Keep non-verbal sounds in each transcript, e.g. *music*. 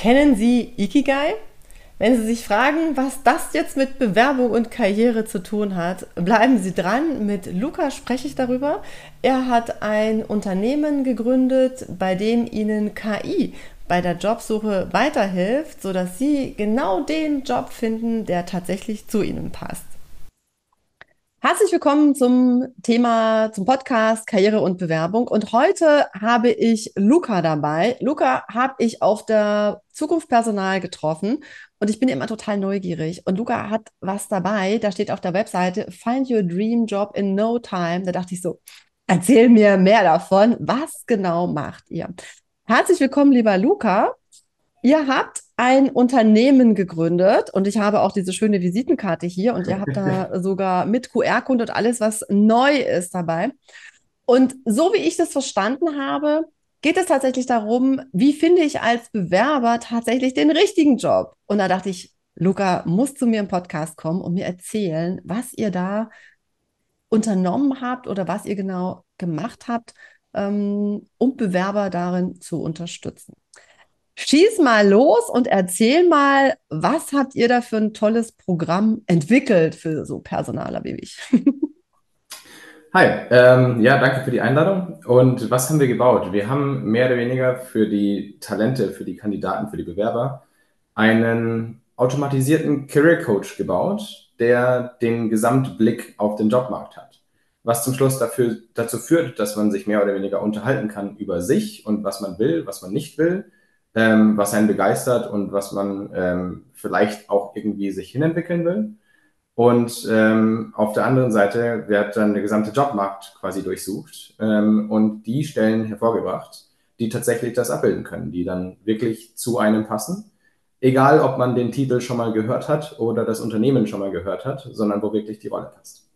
Kennen Sie Ikigai? Wenn Sie sich fragen, was das jetzt mit Bewerbung und Karriere zu tun hat, bleiben Sie dran. Mit Luca spreche ich darüber. Er hat ein Unternehmen gegründet, bei dem Ihnen KI bei der Jobsuche weiterhilft, sodass Sie genau den Job finden, der tatsächlich zu Ihnen passt. Herzlich willkommen zum Thema, zum Podcast Karriere und Bewerbung. Und heute habe ich Luca dabei. Luca habe ich auf der Zukunft Personal getroffen und ich bin immer total neugierig. Und Luca hat was dabei, da steht auf der Webseite Find Your Dream Job in No Time. Da dachte ich so, erzähl mir mehr davon. Was genau macht ihr? Herzlich willkommen, lieber Luca. Ihr habt ein Unternehmen gegründet und ich habe auch diese schöne Visitenkarte hier und ihr habt da *laughs* sogar mit QR-Code und alles, was neu ist dabei. Und so wie ich das verstanden habe, geht es tatsächlich darum, wie finde ich als Bewerber tatsächlich den richtigen Job? Und da dachte ich, Luca muss zu mir im Podcast kommen und mir erzählen, was ihr da unternommen habt oder was ihr genau gemacht habt, ähm, um Bewerber darin zu unterstützen. Schieß mal los und erzähl mal, was habt ihr da für ein tolles Programm entwickelt für so Personaler wie mich? *laughs* Hi, ähm, ja, danke für die Einladung. Und was haben wir gebaut? Wir haben mehr oder weniger für die Talente, für die Kandidaten, für die Bewerber einen automatisierten Career Coach gebaut, der den Gesamtblick auf den Jobmarkt hat. Was zum Schluss dafür, dazu führt, dass man sich mehr oder weniger unterhalten kann über sich und was man will, was man nicht will ähm, was einen begeistert und was man ähm, vielleicht auch irgendwie sich hinentwickeln will. Und ähm, auf der anderen Seite wird dann der gesamte Jobmarkt quasi durchsucht ähm, und die Stellen hervorgebracht, die tatsächlich das abbilden können, die dann wirklich zu einem passen. Egal, ob man den Titel schon mal gehört hat oder das Unternehmen schon mal gehört hat, sondern wo wirklich die Rolle passt.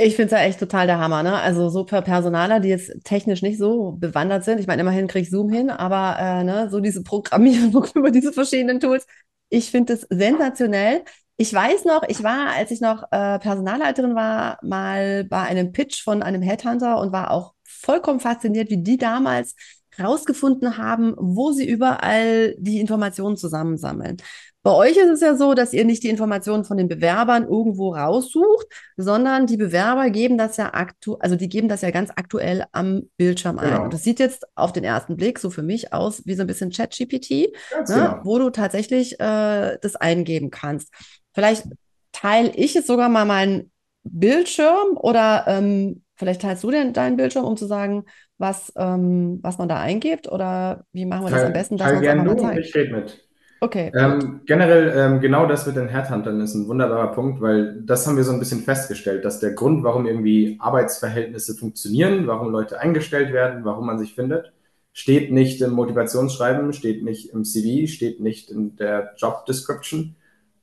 Ich finde es ja echt total der Hammer, ne? Also so für Personaler, die jetzt technisch nicht so bewandert sind. Ich meine, immerhin kriege ich Zoom hin, aber äh, ne, so diese Programmierung *laughs* über diese verschiedenen Tools. Ich finde es sensationell. Ich weiß noch, ich war, als ich noch äh, Personalleiterin war, mal bei einem Pitch von einem Headhunter und war auch vollkommen fasziniert, wie die damals rausgefunden haben, wo sie überall die Informationen zusammensammeln. Bei euch ist es ja so, dass ihr nicht die Informationen von den Bewerbern irgendwo raussucht, sondern die Bewerber geben das ja aktuell, also die geben das ja ganz aktuell am Bildschirm ein. Genau. Und das sieht jetzt auf den ersten Blick so für mich aus wie so ein bisschen Chat-GPT, ne, genau. wo du tatsächlich äh, das eingeben kannst. Vielleicht teile ich jetzt sogar mal meinen Bildschirm oder ähm, vielleicht teilst du denn deinen Bildschirm, um zu sagen, was, ähm, was man da eingibt oder wie machen wir das am besten, dass man es einfach mal zeigt? Ich rede mit. Okay. Ähm, generell, ähm, genau das mit den Headhuntern ist ein wunderbarer Punkt, weil das haben wir so ein bisschen festgestellt, dass der Grund, warum irgendwie Arbeitsverhältnisse funktionieren, warum Leute eingestellt werden, warum man sich findet, steht nicht im Motivationsschreiben, steht nicht im CV, steht nicht in der Job Description.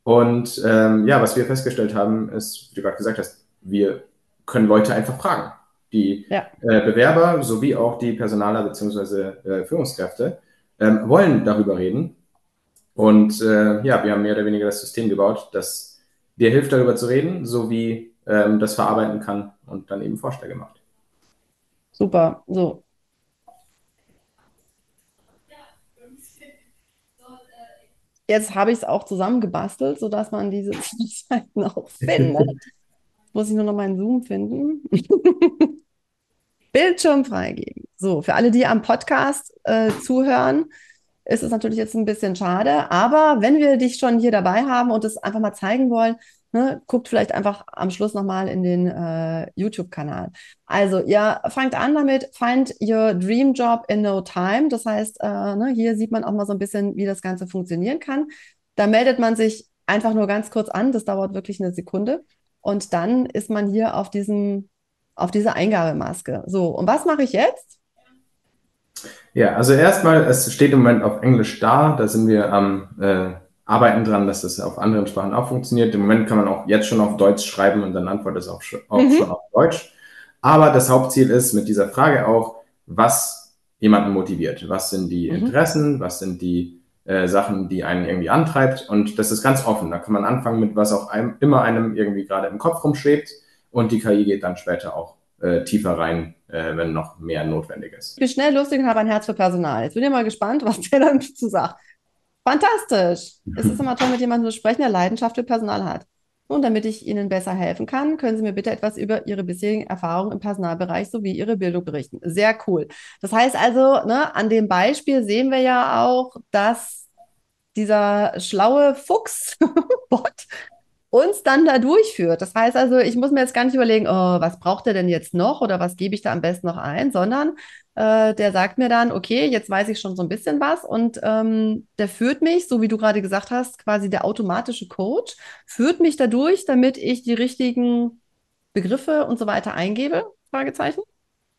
Und ähm, ja, was wir festgestellt haben, ist, wie du gerade gesagt hast, wir können Leute einfach fragen. Die ja. äh, Bewerber sowie auch die Personaler bzw. Äh, Führungskräfte ähm, wollen darüber reden und äh, ja, wir haben mehr oder weniger das System gebaut, das dir hilft, darüber zu reden, sowie ähm, das verarbeiten kann und dann eben Vorschläge macht. Super, so. Jetzt habe ich es auch zusammengebastelt, sodass man diese Seiten auch *laughs* findet. Muss ich nur noch meinen Zoom finden. *laughs* Bildschirm freigeben. So, für alle, die am Podcast äh, zuhören, ist es natürlich jetzt ein bisschen schade. Aber wenn wir dich schon hier dabei haben und es einfach mal zeigen wollen, ne, guckt vielleicht einfach am Schluss nochmal in den äh, YouTube-Kanal. Also ihr fangt an damit, find your dream job in no time. Das heißt, äh, ne, hier sieht man auch mal so ein bisschen, wie das Ganze funktionieren kann. Da meldet man sich einfach nur ganz kurz an. Das dauert wirklich eine Sekunde. Und dann ist man hier auf diesem, auf dieser Eingabemaske. So, und was mache ich jetzt? Ja, also erstmal, es steht im Moment auf Englisch da. Da sind wir am äh, Arbeiten dran, dass das auf anderen Sprachen auch funktioniert. Im Moment kann man auch jetzt schon auf Deutsch schreiben und dann antwortet es auch, auch mhm. schon auf Deutsch. Aber das Hauptziel ist mit dieser Frage auch, was jemanden motiviert. Was sind die mhm. Interessen? Was sind die äh, Sachen, die einen irgendwie antreibt? Und das ist ganz offen. Da kann man anfangen mit, was auch einem, immer einem irgendwie gerade im Kopf rumschwebt. Und die KI geht dann später auch äh, tiefer rein äh, wenn noch mehr notwendig ist. Ich bin schnell lustig und habe ein Herz für Personal. Jetzt bin ich mal gespannt, was der dann *laughs* dazu sagt. Fantastisch. *laughs* Es ist immer toll, mit jemandem zu sprechen, der Leidenschaft für Personal hat. Und damit ich Ihnen besser helfen kann, können Sie mir bitte etwas über Ihre bisherigen Erfahrungen im Personalbereich sowie Ihre Bildung berichten. Sehr cool. Das heißt also, ne, an dem Beispiel sehen wir ja auch, dass dieser schlaue Fuchs-Bot *laughs* uns dann da durchführt. Das heißt also, ich muss mir jetzt gar nicht überlegen, oh, was braucht er denn jetzt noch oder was gebe ich da am besten noch ein, sondern äh, der sagt mir dann, okay, jetzt weiß ich schon so ein bisschen was und ähm, der führt mich, so wie du gerade gesagt hast, quasi der automatische Coach, führt mich dadurch, damit ich die richtigen Begriffe und so weiter eingebe? Fragezeichen.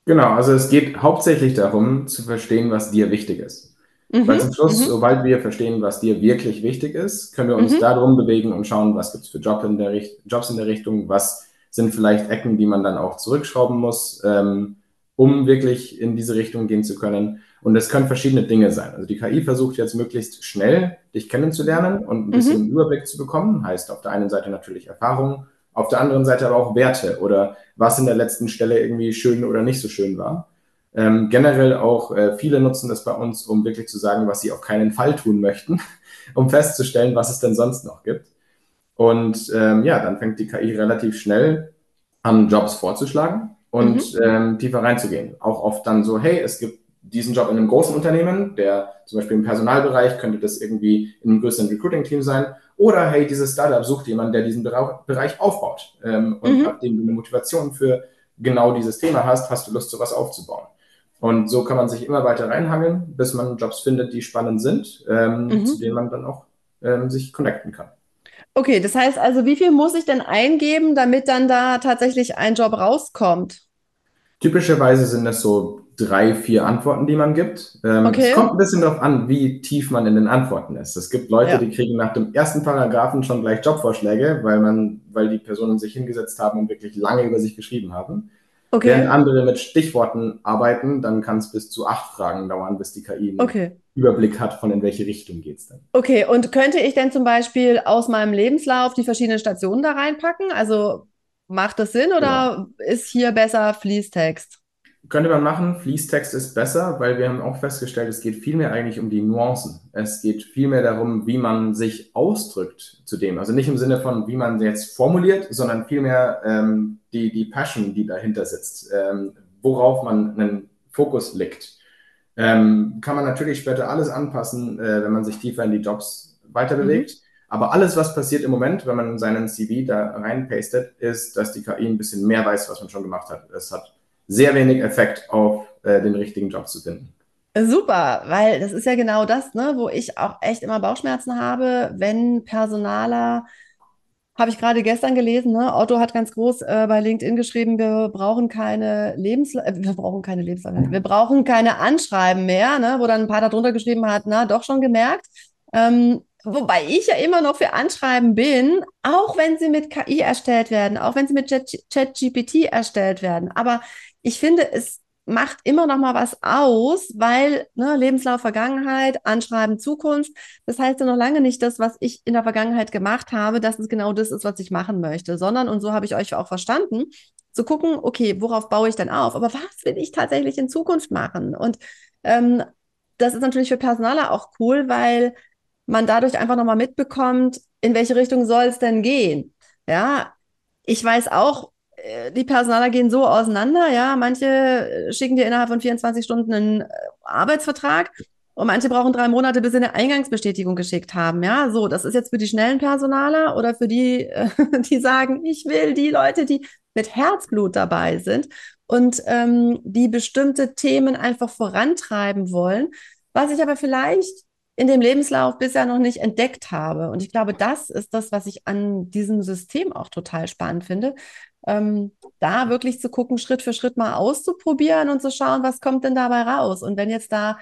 Genau, also es geht hauptsächlich darum zu verstehen, was dir wichtig ist. Mhm. Weil zum Schluss, mhm. sobald wir verstehen, was dir wirklich wichtig ist, können wir uns mhm. darum bewegen und schauen, was gibt es für Job in der Jobs in der Richtung, was sind vielleicht Ecken, die man dann auch zurückschrauben muss, ähm, um wirklich in diese Richtung gehen zu können. Und es können verschiedene Dinge sein. Also die KI versucht jetzt möglichst schnell dich kennenzulernen und ein bisschen mhm. Überblick zu bekommen. Heißt auf der einen Seite natürlich Erfahrung, auf der anderen Seite aber auch Werte oder was in der letzten Stelle irgendwie schön oder nicht so schön war. Ähm, generell auch äh, viele nutzen das bei uns, um wirklich zu sagen, was sie auf keinen Fall tun möchten, *laughs* um festzustellen, was es denn sonst noch gibt. Und ähm, ja, dann fängt die KI relativ schnell an, Jobs vorzuschlagen und mhm. ähm, tiefer reinzugehen. Auch oft dann so, hey, es gibt diesen Job in einem großen Unternehmen, der zum Beispiel im Personalbereich könnte das irgendwie in einem größeren Recruiting-Team sein. Oder hey, dieses Startup sucht jemanden, der diesen Bereich aufbaut. Ähm, und mhm. nachdem du eine Motivation für genau dieses Thema hast, hast du Lust, sowas aufzubauen. Und so kann man sich immer weiter reinhangeln, bis man Jobs findet, die spannend sind, ähm, mhm. zu denen man dann auch ähm, sich connecten kann. Okay, das heißt also, wie viel muss ich denn eingeben, damit dann da tatsächlich ein Job rauskommt? Typischerweise sind das so drei, vier Antworten, die man gibt. Ähm, okay. Es kommt ein bisschen darauf an, wie tief man in den Antworten ist. Es gibt Leute, ja. die kriegen nach dem ersten Paragraphen schon gleich Jobvorschläge, weil man, weil die Personen sich hingesetzt haben und wirklich lange über sich geschrieben haben. Okay. Während andere mit Stichworten arbeiten, dann kann es bis zu acht Fragen dauern, bis die KI einen okay. Überblick hat, von in welche Richtung geht es denn. Okay, und könnte ich denn zum Beispiel aus meinem Lebenslauf die verschiedenen Stationen da reinpacken? Also macht das Sinn oder genau. ist hier besser Fließtext? Könnte man machen. Fließtext ist besser, weil wir haben auch festgestellt, es geht vielmehr eigentlich um die Nuancen. Es geht vielmehr darum, wie man sich ausdrückt zu dem. Also nicht im Sinne von, wie man jetzt formuliert, sondern vielmehr ähm, die, die Passion, die dahinter sitzt, ähm, worauf man einen Fokus legt. Ähm, kann man natürlich später alles anpassen, äh, wenn man sich tiefer in die Jobs weiter bewegt. Mhm. Aber alles, was passiert im Moment, wenn man seinen CV da reinpastet, ist, dass die KI ein bisschen mehr weiß, was man schon gemacht hat. Es hat sehr wenig Effekt auf äh, den richtigen Job zu finden. Super, weil das ist ja genau das, ne, wo ich auch echt immer Bauchschmerzen habe, wenn Personaler, habe ich gerade gestern gelesen, ne, Otto hat ganz groß äh, bei LinkedIn geschrieben, wir brauchen keine Lebensla äh, wir brauchen keine Lebensläufe, wir brauchen keine Anschreiben mehr, ne, wo dann ein paar darunter geschrieben hat, na, doch schon gemerkt. Ähm, wobei ich ja immer noch für Anschreiben bin, auch wenn sie mit KI erstellt werden, auch wenn sie mit ChatGPT erstellt werden. Aber ich finde, es macht immer noch mal was aus, weil ne, Lebenslauf Vergangenheit, Anschreiben Zukunft, das heißt ja noch lange nicht das, was ich in der Vergangenheit gemacht habe, dass es genau das ist, was ich machen möchte, sondern, und so habe ich euch auch verstanden, zu gucken, okay, worauf baue ich denn auf? Aber was will ich tatsächlich in Zukunft machen? Und ähm, das ist natürlich für Personaler auch cool, weil man dadurch einfach nochmal mitbekommt, in welche Richtung soll es denn gehen? Ja, ich weiß auch, äh, die Personaler gehen so auseinander, ja. Manche äh, schicken dir innerhalb von 24 Stunden einen äh, Arbeitsvertrag und manche brauchen drei Monate, bis sie eine Eingangsbestätigung geschickt haben. Ja, so, das ist jetzt für die schnellen Personaler oder für die, *laughs* die sagen, ich will die Leute, die mit Herzblut dabei sind und ähm, die bestimmte Themen einfach vorantreiben wollen. Was ich aber vielleicht in dem Lebenslauf bisher noch nicht entdeckt habe. Und ich glaube, das ist das, was ich an diesem System auch total spannend finde, ähm, da wirklich zu gucken, Schritt für Schritt mal auszuprobieren und zu schauen, was kommt denn dabei raus. Und wenn jetzt da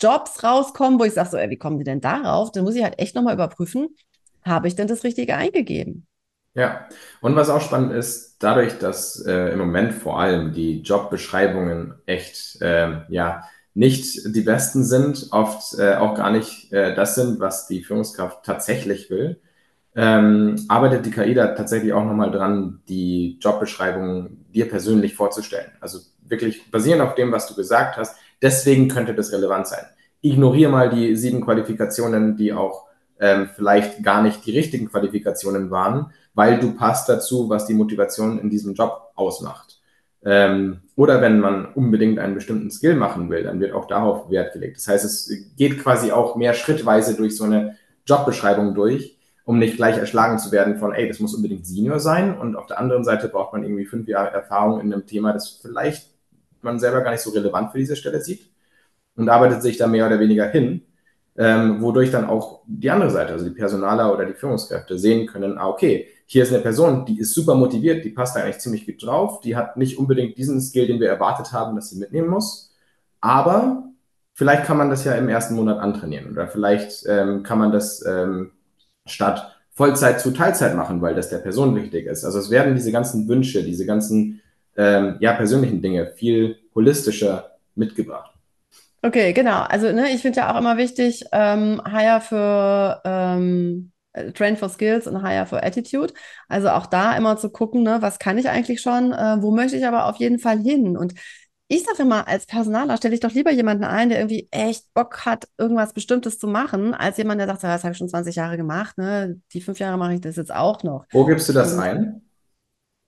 Jobs rauskommen, wo ich sage, so, ey, wie kommen die denn darauf? Dann muss ich halt echt nochmal überprüfen, habe ich denn das Richtige eingegeben? Ja, und was auch spannend ist, dadurch, dass äh, im Moment vor allem die Jobbeschreibungen echt, äh, ja, nicht die besten sind, oft äh, auch gar nicht äh, das sind, was die Führungskraft tatsächlich will, ähm, arbeitet die KI da tatsächlich auch nochmal dran, die Jobbeschreibung dir persönlich vorzustellen. Also wirklich basierend auf dem, was du gesagt hast. Deswegen könnte das relevant sein. Ignoriere mal die sieben Qualifikationen, die auch ähm, vielleicht gar nicht die richtigen Qualifikationen waren, weil du passt dazu, was die Motivation in diesem Job ausmacht. Ähm, oder wenn man unbedingt einen bestimmten Skill machen will, dann wird auch darauf Wert gelegt. Das heißt, es geht quasi auch mehr schrittweise durch so eine Jobbeschreibung durch, um nicht gleich erschlagen zu werden von, ey, das muss unbedingt Senior sein. Und auf der anderen Seite braucht man irgendwie fünf Jahre Erfahrung in einem Thema, das vielleicht man selber gar nicht so relevant für diese Stelle sieht und arbeitet sich da mehr oder weniger hin, ähm, wodurch dann auch die andere Seite, also die Personaler oder die Führungskräfte sehen können, ah, okay, hier ist eine Person, die ist super motiviert, die passt da eigentlich ziemlich gut drauf, die hat nicht unbedingt diesen Skill, den wir erwartet haben, dass sie mitnehmen muss, aber vielleicht kann man das ja im ersten Monat antrainieren oder vielleicht ähm, kann man das ähm, statt Vollzeit zu Teilzeit machen, weil das der Person wichtig ist. Also es werden diese ganzen Wünsche, diese ganzen ähm, ja, persönlichen Dinge viel holistischer mitgebracht. Okay, genau. Also ne, ich finde ja auch immer wichtig, ähm, Hire für ähm, Train for Skills und Hire for Attitude. Also auch da immer zu gucken, ne, was kann ich eigentlich schon, äh, wo möchte ich aber auf jeden Fall hin. Und ich sage immer, als Personaler stelle ich doch lieber jemanden ein, der irgendwie echt Bock hat, irgendwas Bestimmtes zu machen, als jemand, der sagt, ja, das habe ich schon 20 Jahre gemacht, ne? Die fünf Jahre mache ich das jetzt auch noch. Wo gibst du das ein?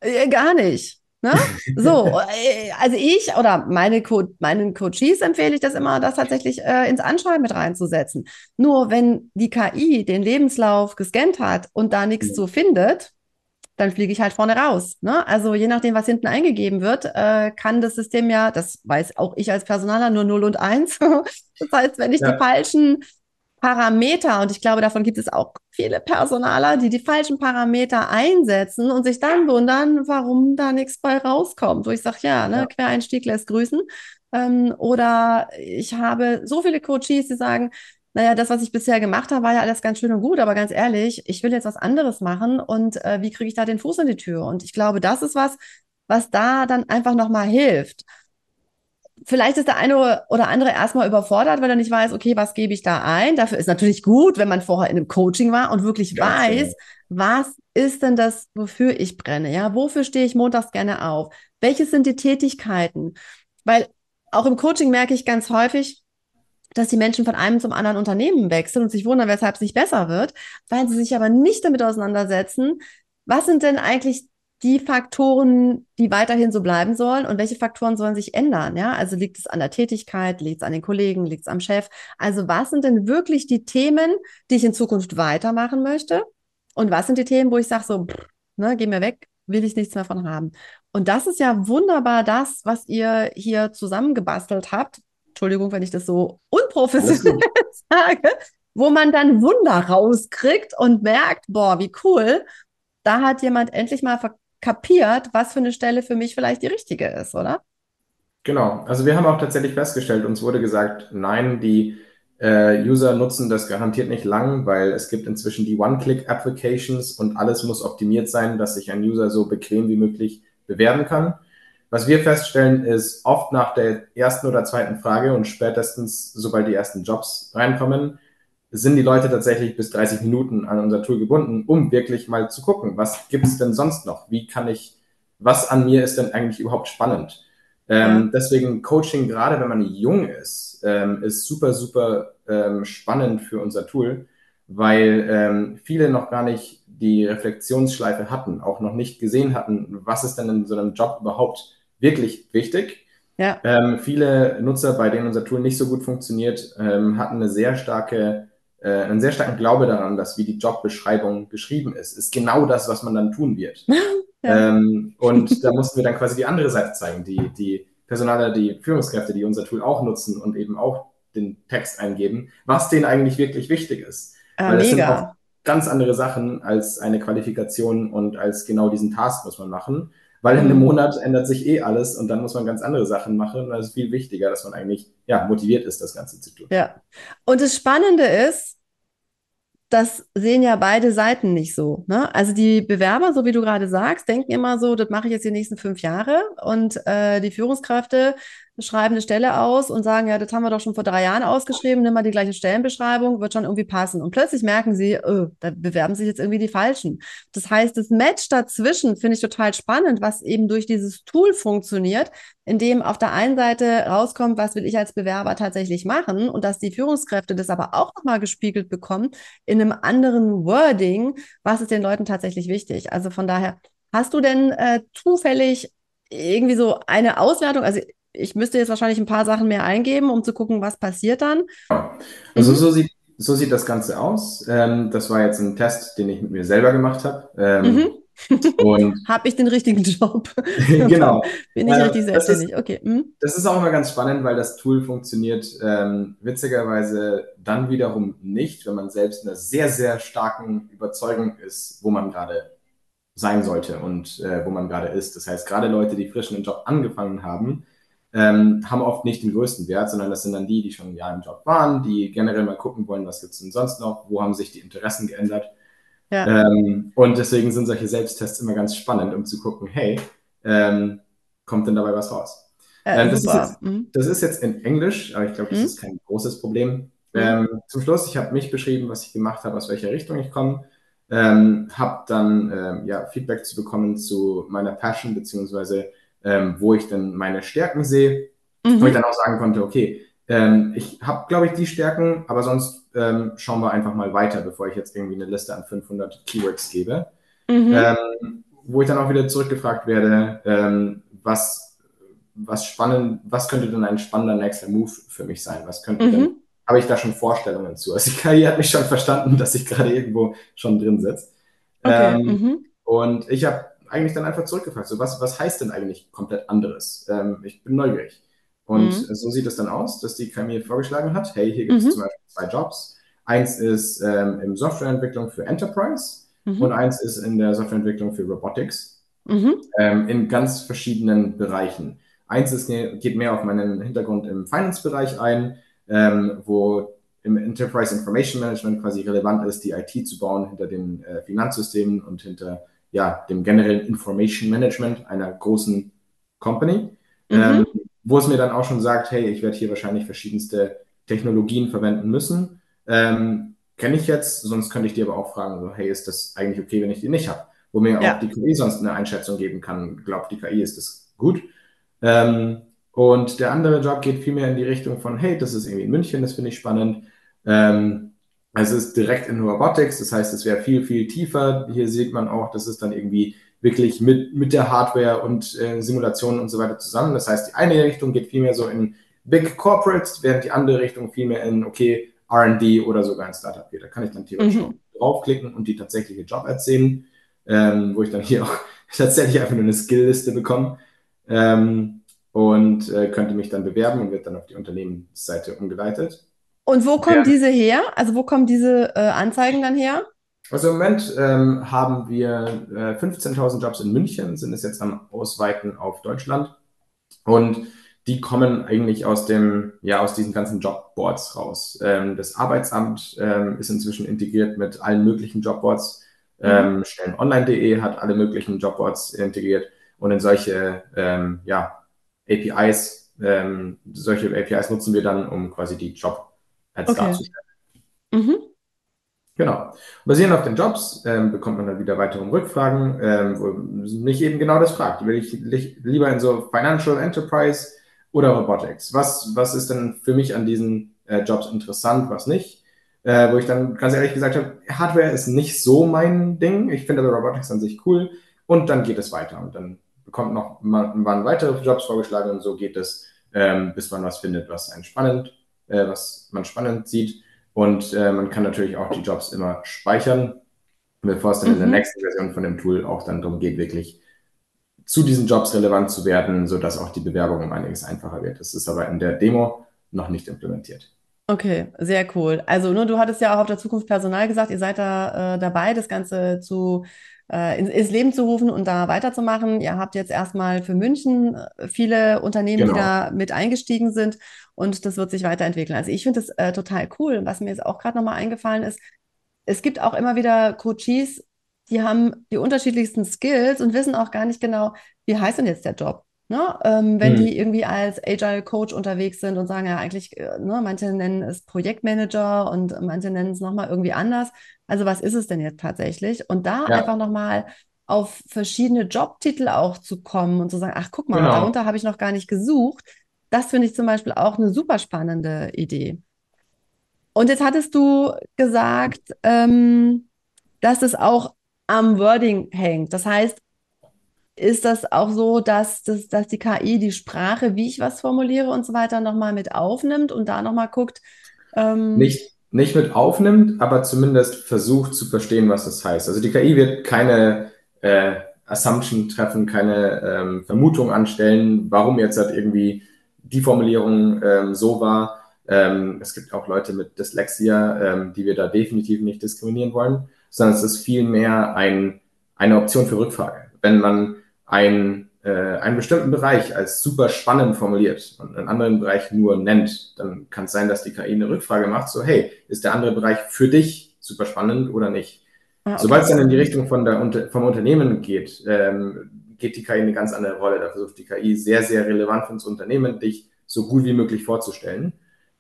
Äh, gar nicht. Ne? So, äh, also ich oder meine Co meinen Coaches empfehle ich das immer, das tatsächlich äh, ins Anschreiben mit reinzusetzen. Nur wenn die KI den Lebenslauf gescannt hat und da nichts so findet, dann fliege ich halt vorne raus. Ne? Also je nachdem, was hinten eingegeben wird, äh, kann das System ja, das weiß auch ich als Personaler, nur 0 und 1. *laughs* das heißt, wenn ich ja. die falschen Parameter, und ich glaube, davon gibt es auch viele Personaler, die die falschen Parameter einsetzen und sich dann wundern, warum da nichts bei rauskommt. Wo ich sage, ja, ne, ja. Quereinstieg lässt grüßen. Ähm, oder ich habe so viele Coaches, die sagen, naja, das, was ich bisher gemacht habe, war ja alles ganz schön und gut, aber ganz ehrlich, ich will jetzt was anderes machen und äh, wie kriege ich da den Fuß in die Tür? Und ich glaube, das ist was, was da dann einfach nochmal hilft vielleicht ist der eine oder andere erstmal überfordert, weil er nicht weiß, okay, was gebe ich da ein? Dafür ist natürlich gut, wenn man vorher in einem Coaching war und wirklich Ganz weiß, was ist denn das, wofür ich brenne? Ja, wofür stehe ich montags gerne auf? Welches sind die Tätigkeiten? Weil auch im Coaching merke ich ganz häufig, dass die Menschen von einem zum anderen Unternehmen wechseln und sich wundern, weshalb es nicht besser wird, weil sie sich aber nicht damit auseinandersetzen, was sind denn eigentlich die Faktoren, die weiterhin so bleiben sollen und welche Faktoren sollen sich ändern? Ja, also liegt es an der Tätigkeit, liegt es an den Kollegen, liegt es am Chef? Also was sind denn wirklich die Themen, die ich in Zukunft weitermachen möchte? Und was sind die Themen, wo ich sage so, pff, ne, geh mir weg, will ich nichts mehr von haben? Und das ist ja wunderbar das, was ihr hier zusammengebastelt habt. Entschuldigung, wenn ich das so unprofessionell *laughs* sage, wo man dann Wunder rauskriegt und merkt, boah, wie cool. Da hat jemand endlich mal kapiert, was für eine Stelle für mich vielleicht die richtige ist, oder? Genau. Also wir haben auch tatsächlich festgestellt, uns wurde gesagt, nein, die äh, User nutzen das garantiert nicht lang, weil es gibt inzwischen die One-Click-Applications und alles muss optimiert sein, dass sich ein User so bequem wie möglich bewerben kann. Was wir feststellen, ist oft nach der ersten oder zweiten Frage und spätestens, sobald die ersten Jobs reinkommen, sind die Leute tatsächlich bis 30 Minuten an unser Tool gebunden, um wirklich mal zu gucken, was gibt es denn sonst noch? Wie kann ich, was an mir ist denn eigentlich überhaupt spannend? Ähm. Deswegen Coaching, gerade wenn man jung ist, ähm, ist super, super ähm, spannend für unser Tool, weil ähm, viele noch gar nicht die Reflexionsschleife hatten, auch noch nicht gesehen hatten, was ist denn in so einem Job überhaupt wirklich wichtig. Ja. Ähm, viele Nutzer, bei denen unser Tool nicht so gut funktioniert, ähm, hatten eine sehr starke äh, einen sehr starken Glaube daran, dass wie die Jobbeschreibung geschrieben ist, ist genau das, was man dann tun wird. *laughs* ja. ähm, und da mussten wir dann quasi die andere Seite zeigen, die, die Personaler, die Führungskräfte, die unser Tool auch nutzen und eben auch den Text eingeben, was denen eigentlich wirklich wichtig ist. Ah, Weil das mega. sind auch ganz andere Sachen als eine Qualifikation und als genau diesen Task muss man machen. Weil in einem mhm. Monat ändert sich eh alles und dann muss man ganz andere Sachen machen. Und es ist viel wichtiger, dass man eigentlich ja, motiviert ist, das Ganze zu tun. Ja. Und das Spannende ist, das sehen ja beide Seiten nicht so. Ne? Also die Bewerber, so wie du gerade sagst, denken immer so, das mache ich jetzt die nächsten fünf Jahre. Und äh, die Führungskräfte schreiben eine Stelle aus und sagen, ja, das haben wir doch schon vor drei Jahren ausgeschrieben, nimm mal die gleiche Stellenbeschreibung, wird schon irgendwie passen. Und plötzlich merken sie, oh, da bewerben sich jetzt irgendwie die Falschen. Das heißt, das Match dazwischen finde ich total spannend, was eben durch dieses Tool funktioniert, in dem auf der einen Seite rauskommt, was will ich als Bewerber tatsächlich machen und dass die Führungskräfte das aber auch nochmal gespiegelt bekommen in einem anderen Wording, was ist den Leuten tatsächlich wichtig. Also von daher, hast du denn äh, zufällig irgendwie so eine Auswertung? Also ich müsste jetzt wahrscheinlich ein paar Sachen mehr eingeben, um zu gucken, was passiert dann. Also mhm. so, sieht, so sieht das Ganze aus. Ähm, das war jetzt ein Test, den ich mit mir selber gemacht habe. Ähm, mhm. Und *laughs* habe ich den richtigen Job? *laughs* genau. Bin ich äh, richtig selbstständig? Ist, okay. Mhm. Das ist auch immer ganz spannend, weil das Tool funktioniert ähm, witzigerweise dann wiederum nicht, wenn man selbst in einer sehr, sehr starken Überzeugung ist, wo man gerade sein sollte und äh, wo man gerade ist. Das heißt, gerade Leute, die frisch einen Job angefangen haben, ähm, haben oft nicht den größten Wert, sondern das sind dann die, die schon ein Jahr im Job waren, die generell mal gucken wollen, was gibt es denn sonst noch, wo haben sich die Interessen geändert. Ja. Ähm, und deswegen sind solche Selbsttests immer ganz spannend, um zu gucken, hey, ähm, kommt denn dabei was raus? Äh, das, ist jetzt, mhm. das, ist jetzt, in Englisch, aber ich glaube, das mhm. ist kein großes Problem. Mhm. Ähm, zum Schluss, ich habe mich beschrieben, was ich gemacht habe, aus welcher Richtung ich komme. Ähm, habe dann ähm, ja, Feedback zu bekommen zu meiner Passion, beziehungsweise ähm, wo ich dann meine Stärken sehe, mhm. wo ich dann auch sagen konnte, okay, ähm, ich habe, glaube ich, die Stärken, aber sonst ähm, schauen wir einfach mal weiter, bevor ich jetzt irgendwie eine Liste an 500 Keywords gebe. Mhm. Ähm, wo ich dann auch wieder zurückgefragt werde, ähm, was, was spannend, was könnte denn ein spannender nächster Move für mich sein? Was könnte mhm. denn, habe ich da schon Vorstellungen zu? Also die KI hat mich schon verstanden, dass ich gerade irgendwo schon drin sitze. Okay. Ähm, mhm. Und ich habe eigentlich dann einfach zurückgefragt, so was, was heißt denn eigentlich komplett anderes? Ähm, ich bin neugierig. Und mhm. so sieht es dann aus, dass die KI vorgeschlagen hat, hey, hier gibt es mhm. zum Beispiel zwei Jobs. Eins ist ähm, in Softwareentwicklung für Enterprise mhm. und eins ist in der Softwareentwicklung für Robotics. Mhm. Ähm, in ganz verschiedenen Bereichen. Eins ist, geht mehr auf meinen Hintergrund im Finance-Bereich ein, ähm, wo im Enterprise Information Management quasi relevant ist, die IT zu bauen hinter den äh, Finanzsystemen und hinter ja, dem generellen Information Management einer großen Company, mhm. ähm, wo es mir dann auch schon sagt, hey, ich werde hier wahrscheinlich verschiedenste Technologien verwenden müssen. Ähm, Kenne ich jetzt, sonst könnte ich dir aber auch fragen, so, hey, ist das eigentlich okay, wenn ich die nicht habe? Wo mir ja. auch die KI sonst eine Einschätzung geben kann, glaubt die KI, ist das gut? Ähm, und der andere Job geht vielmehr in die Richtung von, hey, das ist irgendwie in München, das finde ich spannend. Ähm, also es ist direkt in Robotics, das heißt, es wäre viel, viel tiefer. Hier sieht man auch, dass es dann irgendwie wirklich mit, mit der Hardware und äh, Simulationen und so weiter zusammen. Das heißt, die eine Richtung geht vielmehr so in Big Corporates, während die andere Richtung vielmehr in, okay, RD oder sogar ein Startup geht. Da kann ich dann theoretisch mhm. draufklicken und die tatsächliche Job sehen, ähm, wo ich dann hier auch *laughs* tatsächlich einfach nur eine Skill-Liste bekomme ähm, und äh, könnte mich dann bewerben und wird dann auf die Unternehmensseite umgeleitet. Und wo kommen ja. diese her? Also wo kommen diese äh, Anzeigen dann her? Also im Moment ähm, haben wir äh, 15.000 Jobs in München, sind es jetzt am Ausweiten auf Deutschland. Und die kommen eigentlich aus dem, ja, aus diesen ganzen Jobboards raus. Ähm, das Arbeitsamt ähm, ist inzwischen integriert mit allen möglichen Jobboards. Ähm, Stellenonline.de hat alle möglichen Jobboards integriert und in solche ähm, ja, APIs, ähm, solche APIs nutzen wir dann, um quasi die Job als okay. darzustellen. Mhm. Genau. Basierend auf den Jobs ähm, bekommt man dann wieder weitere Rückfragen, ähm, wo mich eben genau das fragt. Will ich lieber in so Financial Enterprise oder Robotics? Was, was ist denn für mich an diesen äh, Jobs interessant, was nicht? Äh, wo ich dann ganz ehrlich gesagt habe, Hardware ist nicht so mein Ding. Ich finde aber Robotics an sich cool. Und dann geht es weiter. Und dann bekommt noch man, man weitere Jobs vorgeschlagen und so geht es, ähm, bis man was findet, was einen spannend äh, was man spannend sieht. Und äh, man kann natürlich auch die Jobs immer speichern, bevor es dann mhm. in der mhm. nächsten Version von dem Tool auch dann darum geht, wirklich zu diesen Jobs relevant zu werden, sodass auch die Bewerbung um einiges einfacher wird. Das ist aber in der Demo noch nicht implementiert. Okay, sehr cool. Also nur du hattest ja auch auf der Zukunft Personal gesagt, ihr seid da äh, dabei, das Ganze zu äh, ins, Leben zu rufen und da weiterzumachen. Ihr habt jetzt erstmal für München äh, viele Unternehmen, genau. die da mit eingestiegen sind und das wird sich weiterentwickeln. Also ich finde das äh, total cool. Was mir jetzt auch gerade nochmal eingefallen ist, es gibt auch immer wieder Coaches, die haben die unterschiedlichsten Skills und wissen auch gar nicht genau, wie heißt denn jetzt der Job? Ne? Ähm, wenn hm. die irgendwie als Agile Coach unterwegs sind und sagen ja eigentlich, äh, ne, manche nennen es Projektmanager und manche nennen es nochmal irgendwie anders. Also was ist es denn jetzt tatsächlich? Und da ja. einfach nochmal auf verschiedene Jobtitel auch zu kommen und zu sagen, ach guck mal, genau. darunter habe ich noch gar nicht gesucht. Das finde ich zum Beispiel auch eine super spannende Idee. Und jetzt hattest du gesagt, ähm, dass es auch am Wording hängt. Das heißt, ist das auch so, dass, dass, dass die KI die Sprache, wie ich was formuliere und so weiter, nochmal mit aufnimmt und da nochmal guckt? Ähm nicht, nicht mit aufnimmt, aber zumindest versucht zu verstehen, was das heißt. Also die KI wird keine äh, Assumption treffen, keine ähm, Vermutung anstellen, warum jetzt halt irgendwie die Formulierung ähm, so war. Ähm, es gibt auch Leute mit Dyslexia, ähm, die wir da definitiv nicht diskriminieren wollen, sondern es ist vielmehr ein, eine Option für Rückfrage. Wenn man ein, äh, einen bestimmten Bereich als super spannend formuliert und einen anderen Bereich nur nennt, dann kann es sein, dass die KI eine Rückfrage macht, so hey, ist der andere Bereich für dich super spannend oder nicht? Ah, okay. Sobald es dann in die Richtung von der, vom Unternehmen geht, ähm, geht die KI eine ganz andere Rolle. Da versucht die KI sehr, sehr relevant für das Unternehmen, dich so gut wie möglich vorzustellen.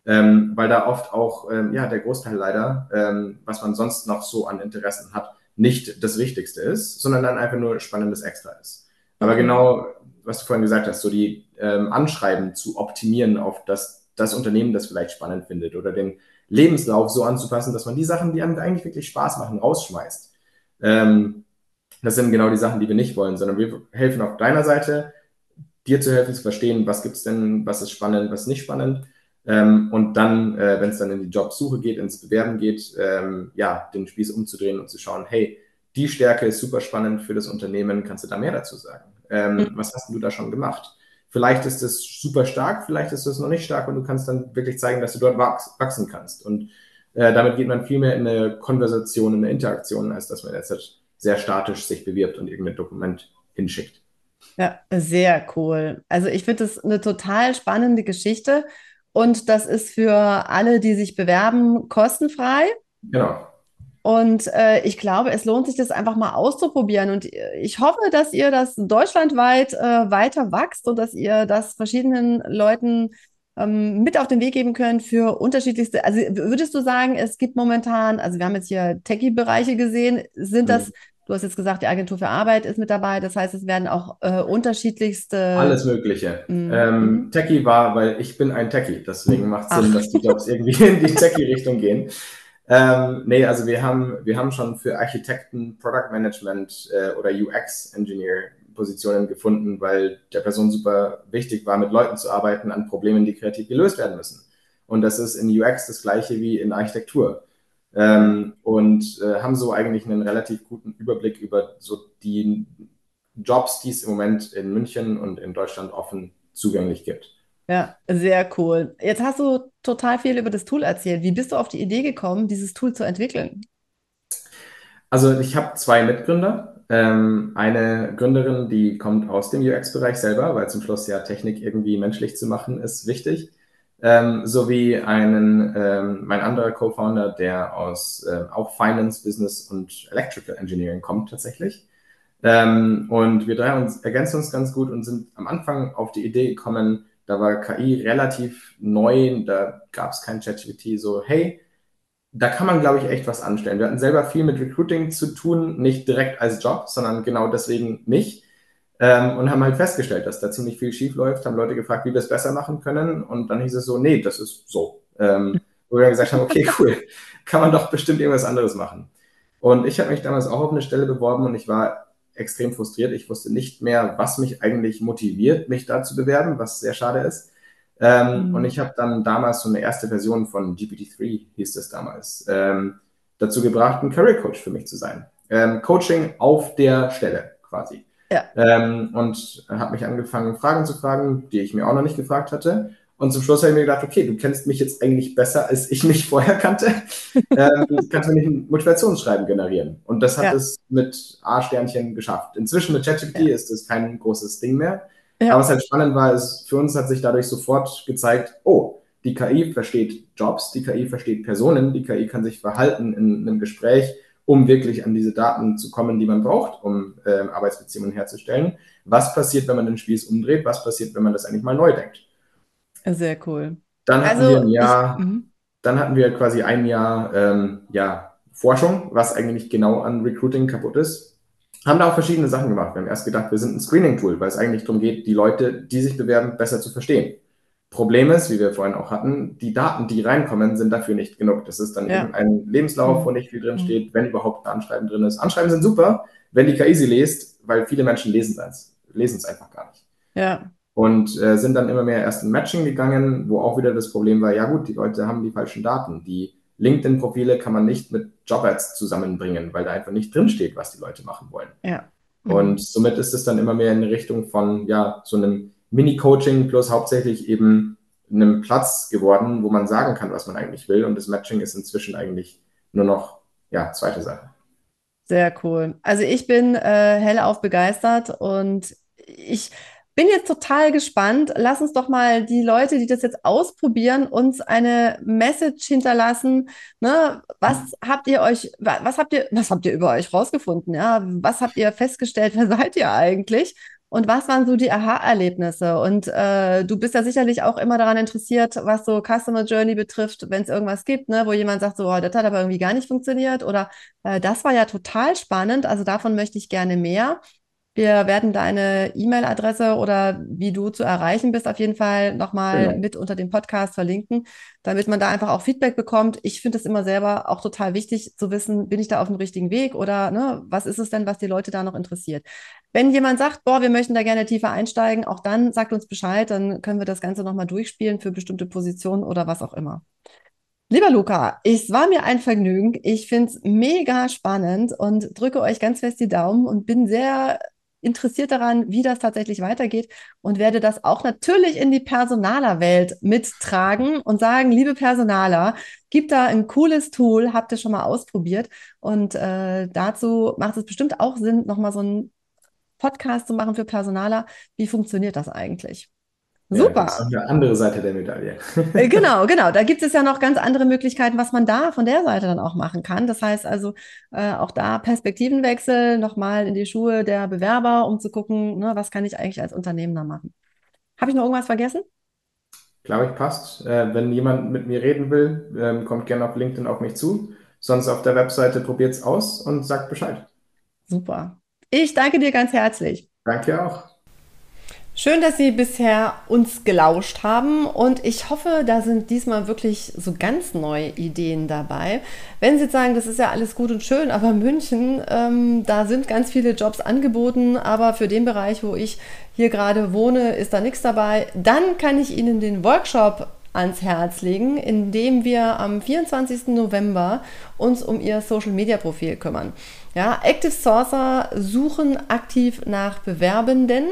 Ähm, weil da oft auch, ähm, ja, der Großteil leider, ähm, was man sonst noch so an Interessen hat, nicht das Wichtigste ist, sondern dann einfach nur spannendes Extra ist. Aber genau, was du vorhin gesagt hast, so die ähm, Anschreiben zu optimieren auf das, das Unternehmen, das vielleicht spannend findet oder den Lebenslauf so anzupassen, dass man die Sachen, die einem eigentlich wirklich Spaß machen, rausschmeißt. Ähm, das sind genau die Sachen, die wir nicht wollen, sondern wir helfen auf deiner Seite, dir zu helfen zu verstehen, was gibt's denn, was ist spannend, was nicht spannend. Ähm, und dann, äh, wenn es dann in die Jobsuche geht, ins Bewerben geht, ähm, ja, den Spieß umzudrehen und zu schauen, hey, die Stärke ist super spannend für das Unternehmen, kannst du da mehr dazu sagen? Ähm, mhm. Was hast du da schon gemacht? Vielleicht ist es super stark, vielleicht ist es noch nicht stark und du kannst dann wirklich zeigen, dass du dort wachsen kannst. Und äh, damit geht man viel mehr in eine Konversation, in eine Interaktion, als dass man jetzt halt sehr statisch sich bewirbt und irgendein Dokument hinschickt. Ja, sehr cool. Also ich finde das eine total spannende Geschichte und das ist für alle, die sich bewerben, kostenfrei. Genau. Und äh, ich glaube, es lohnt sich, das einfach mal auszuprobieren. Und ich hoffe, dass ihr das deutschlandweit äh, weiter wächst und dass ihr das verschiedenen Leuten ähm, mit auf den Weg geben könnt für unterschiedlichste. Also würdest du sagen, es gibt momentan, also wir haben jetzt hier Techie-Bereiche gesehen, sind das, mhm. du hast jetzt gesagt, die Agentur für Arbeit ist mit dabei, das heißt, es werden auch äh, unterschiedlichste. Alles Mögliche. Mhm. Ähm, mhm. Techie war, weil ich bin ein Techie, deswegen macht es Sinn, dass die Jobs irgendwie in die *laughs* Techie-Richtung gehen. Ähm, nee, also wir haben, wir haben schon für Architekten, Product Management äh, oder UX Engineer Positionen gefunden, weil der Person super wichtig war, mit Leuten zu arbeiten an Problemen, die kreativ gelöst werden müssen. Und das ist in UX das gleiche wie in Architektur. Ähm, und äh, haben so eigentlich einen relativ guten Überblick über so die Jobs, die es im Moment in München und in Deutschland offen zugänglich gibt. Ja, sehr cool. Jetzt hast du total viel über das Tool erzählt. Wie bist du auf die Idee gekommen, dieses Tool zu entwickeln? Also ich habe zwei Mitgründer. Ähm, eine Gründerin, die kommt aus dem UX-Bereich selber, weil zum Schluss ja Technik irgendwie menschlich zu machen ist wichtig. Ähm, sowie einen, ähm, mein anderer Co-Founder, der aus äh, auch Finance, Business und Electrical Engineering kommt tatsächlich. Ähm, und wir drei uns, ergänzen uns ganz gut und sind am Anfang auf die Idee gekommen, da war KI relativ neu, da gab es kein ChatGPT, so, hey, da kann man, glaube ich, echt was anstellen. Wir hatten selber viel mit Recruiting zu tun, nicht direkt als Job, sondern genau deswegen nicht. Ähm, und haben halt festgestellt, dass da ziemlich viel schief läuft, haben Leute gefragt, wie wir es besser machen können. Und dann hieß es so, nee, das ist so. Ähm, wo wir dann gesagt haben, okay, *laughs* cool, kann man doch bestimmt irgendwas anderes machen. Und ich habe mich damals auch auf eine Stelle beworben und ich war extrem frustriert. Ich wusste nicht mehr, was mich eigentlich motiviert, mich da zu bewerben, was sehr schade ist. Ähm, mhm. Und ich habe dann damals so eine erste Version von GPT-3, hieß das damals, ähm, dazu gebracht, ein Career Coach für mich zu sein. Ähm, Coaching auf der Stelle quasi. Ja. Ähm, und habe mich angefangen, Fragen zu fragen, die ich mir auch noch nicht gefragt hatte. Und zum Schluss habe ich mir gedacht, okay, du kennst mich jetzt eigentlich besser, als ich mich vorher kannte. *laughs* ähm, kannst du nicht ein Motivationsschreiben generieren. Und das hat ja. es mit A-Sternchen geschafft. Inzwischen mit ChatGPT ja. ist das kein großes Ding mehr. Ja. Aber was halt spannend war, ist, für uns hat sich dadurch sofort gezeigt, oh, die KI versteht Jobs, die KI versteht Personen, die KI kann sich verhalten in einem Gespräch um wirklich an diese Daten zu kommen, die man braucht, um äh, Arbeitsbeziehungen herzustellen. Was passiert, wenn man den Spieß umdreht? Was passiert, wenn man das eigentlich mal neu denkt? Sehr cool. Dann hatten also, wir ein Jahr, ich, mhm. dann hatten wir quasi ein Jahr ähm, ja, Forschung, was eigentlich genau an Recruiting kaputt ist. Haben da auch verschiedene Sachen gemacht. Wir haben erst gedacht, wir sind ein Screening-Tool, weil es eigentlich darum geht, die Leute, die sich bewerben, besser zu verstehen. Problem ist, wie wir vorhin auch hatten, die Daten, die reinkommen, sind dafür nicht genug. Das ist dann ja. eben ein Lebenslauf, wo nicht viel drin mhm. steht, wenn überhaupt ein Anschreiben drin ist. Anschreiben sind super, wenn die KI sie liest, weil viele Menschen lesen es, lesen es einfach gar nicht. Ja. Und äh, sind dann immer mehr erst in Matching gegangen, wo auch wieder das Problem war, ja gut, die Leute haben die falschen Daten. Die LinkedIn-Profile kann man nicht mit Jobads zusammenbringen, weil da einfach nicht drinsteht, was die Leute machen wollen. Ja. Mhm. Und somit ist es dann immer mehr in Richtung von, ja, so einem Mini-Coaching plus hauptsächlich eben einem Platz geworden, wo man sagen kann, was man eigentlich will. Und das Matching ist inzwischen eigentlich nur noch, ja, zweite Sache. Sehr cool. Also ich bin äh, hellauf begeistert und ich bin jetzt total gespannt. Lass uns doch mal die Leute, die das jetzt ausprobieren, uns eine Message hinterlassen. Ne? Was habt ihr euch, was habt ihr, was habt ihr über euch rausgefunden? Ja, was habt ihr festgestellt? *laughs* Wer seid ihr eigentlich? Und was waren so die Aha-Erlebnisse? Und äh, du bist ja sicherlich auch immer daran interessiert, was so Customer Journey betrifft, wenn es irgendwas gibt, ne, wo jemand sagt, so, oh, das hat aber irgendwie gar nicht funktioniert oder äh, das war ja total spannend. Also davon möchte ich gerne mehr. Wir werden deine E-Mail-Adresse oder wie du zu erreichen bist, auf jeden Fall nochmal genau. mit unter dem Podcast verlinken, damit man da einfach auch Feedback bekommt. Ich finde es immer selber auch total wichtig zu wissen, bin ich da auf dem richtigen Weg oder ne, was ist es denn, was die Leute da noch interessiert. Wenn jemand sagt, boah, wir möchten da gerne tiefer einsteigen, auch dann sagt uns Bescheid, dann können wir das Ganze nochmal durchspielen für bestimmte Positionen oder was auch immer. Lieber Luca, es war mir ein Vergnügen. Ich finde es mega spannend und drücke euch ganz fest die Daumen und bin sehr interessiert daran, wie das tatsächlich weitergeht und werde das auch natürlich in die Personalerwelt mittragen und sagen, liebe Personaler, gibt da ein cooles Tool, habt ihr schon mal ausprobiert und äh, dazu macht es bestimmt auch Sinn, nochmal so einen Podcast zu machen für Personaler. Wie funktioniert das eigentlich? Super. Ja, das ist eine andere Seite der Medaille. Äh, genau, *laughs* genau. Da gibt es ja noch ganz andere Möglichkeiten, was man da von der Seite dann auch machen kann. Das heißt also äh, auch da Perspektivenwechsel nochmal in die Schuhe der Bewerber, um zu gucken, ne, was kann ich eigentlich als Unternehmer machen. Habe ich noch irgendwas vergessen? Glaube ich, passt. Äh, wenn jemand mit mir reden will, ähm, kommt gerne auf LinkedIn auf mich zu. Sonst auf der Webseite probiert es aus und sagt Bescheid. Super. Ich danke dir ganz herzlich. Danke auch. Schön, dass Sie bisher uns gelauscht haben und ich hoffe, da sind diesmal wirklich so ganz neue Ideen dabei. Wenn Sie jetzt sagen, das ist ja alles gut und schön, aber München, ähm, da sind ganz viele Jobs angeboten, aber für den Bereich, wo ich hier gerade wohne, ist da nichts dabei, dann kann ich Ihnen den Workshop ans Herz legen, indem wir am 24. November uns um Ihr Social Media Profil kümmern. Ja, Active Sourcer suchen aktiv nach Bewerbenden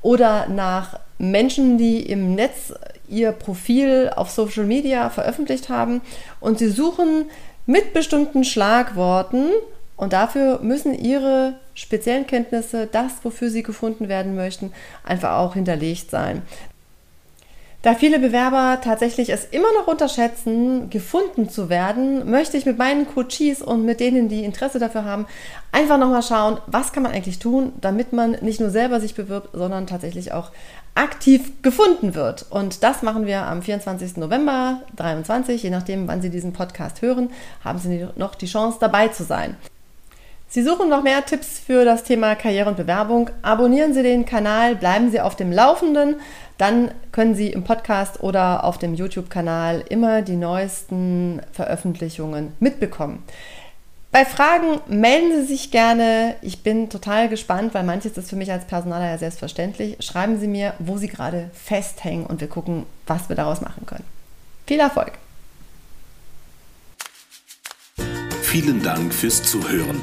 oder nach Menschen, die im Netz ihr Profil auf Social Media veröffentlicht haben und sie suchen mit bestimmten Schlagworten und dafür müssen ihre speziellen Kenntnisse, das, wofür sie gefunden werden möchten, einfach auch hinterlegt sein. Da viele Bewerber tatsächlich es immer noch unterschätzen, gefunden zu werden, möchte ich mit meinen Coaches und mit denen, die Interesse dafür haben, einfach nochmal schauen, was kann man eigentlich tun, damit man nicht nur selber sich bewirbt, sondern tatsächlich auch aktiv gefunden wird. Und das machen wir am 24. November 23, je nachdem, wann Sie diesen Podcast hören, haben Sie noch die Chance dabei zu sein. Sie suchen noch mehr Tipps für das Thema Karriere und Bewerbung. Abonnieren Sie den Kanal, bleiben Sie auf dem Laufenden. Dann können Sie im Podcast oder auf dem YouTube-Kanal immer die neuesten Veröffentlichungen mitbekommen. Bei Fragen melden Sie sich gerne. Ich bin total gespannt, weil manches ist für mich als Personaler ja selbstverständlich. Schreiben Sie mir, wo Sie gerade festhängen und wir gucken, was wir daraus machen können. Viel Erfolg! Vielen Dank fürs Zuhören.